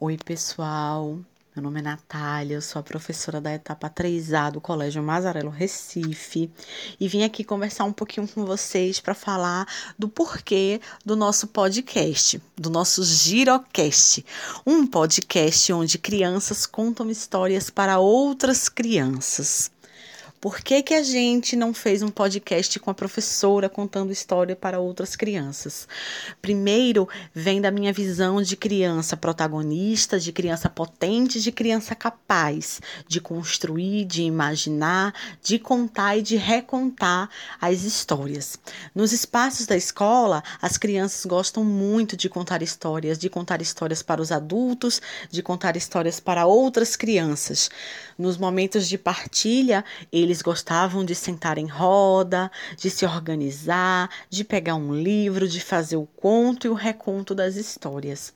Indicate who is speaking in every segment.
Speaker 1: Oi, pessoal. Meu nome é Natália, eu sou a professora da etapa 3A do Colégio Mazarelo Recife e vim aqui conversar um pouquinho com vocês para falar do porquê do nosso podcast, do nosso Girocast, um podcast onde crianças contam histórias para outras crianças. Por que, que a gente não fez um podcast com a professora contando história para outras crianças? Primeiro, vem da minha visão de criança protagonista, de criança potente, de criança capaz de construir, de imaginar, de contar e de recontar as histórias. Nos espaços da escola, as crianças gostam muito de contar histórias, de contar histórias para os adultos, de contar histórias para outras crianças. Nos momentos de partilha, eles eles gostavam de sentar em roda, de se organizar, de pegar um livro, de fazer o conto e o reconto das histórias.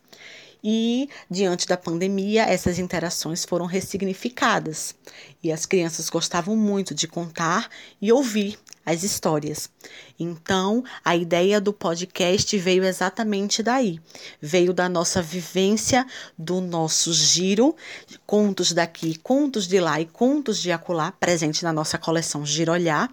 Speaker 1: E, diante da pandemia, essas interações foram ressignificadas. E as crianças gostavam muito de contar e ouvir as histórias. Então, a ideia do podcast veio exatamente daí. Veio da nossa vivência, do nosso giro, contos daqui, contos de lá e contos de acolá, presente na nossa coleção Girolhar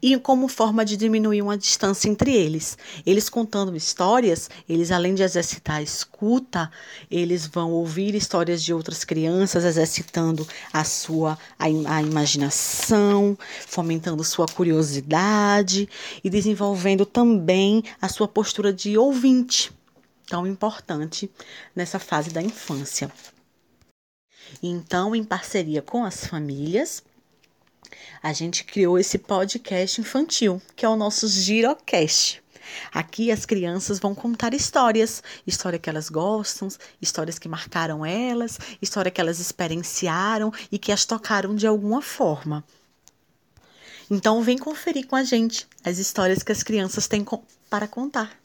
Speaker 1: e como forma de diminuir uma distância entre eles. Eles contando histórias, eles além de exercitar a escuta, eles vão ouvir histórias de outras crianças, exercitando a sua a, a imaginação, fomentando sua curiosidade e desenvolvendo também a sua postura de ouvinte, tão importante nessa fase da infância. Então, em parceria com as famílias, a gente criou esse podcast infantil, que é o nosso Girocast. Aqui as crianças vão contar histórias, história que elas gostam, histórias que marcaram elas, história que elas experienciaram e que as tocaram de alguma forma. Então vem conferir com a gente as histórias que as crianças têm para contar.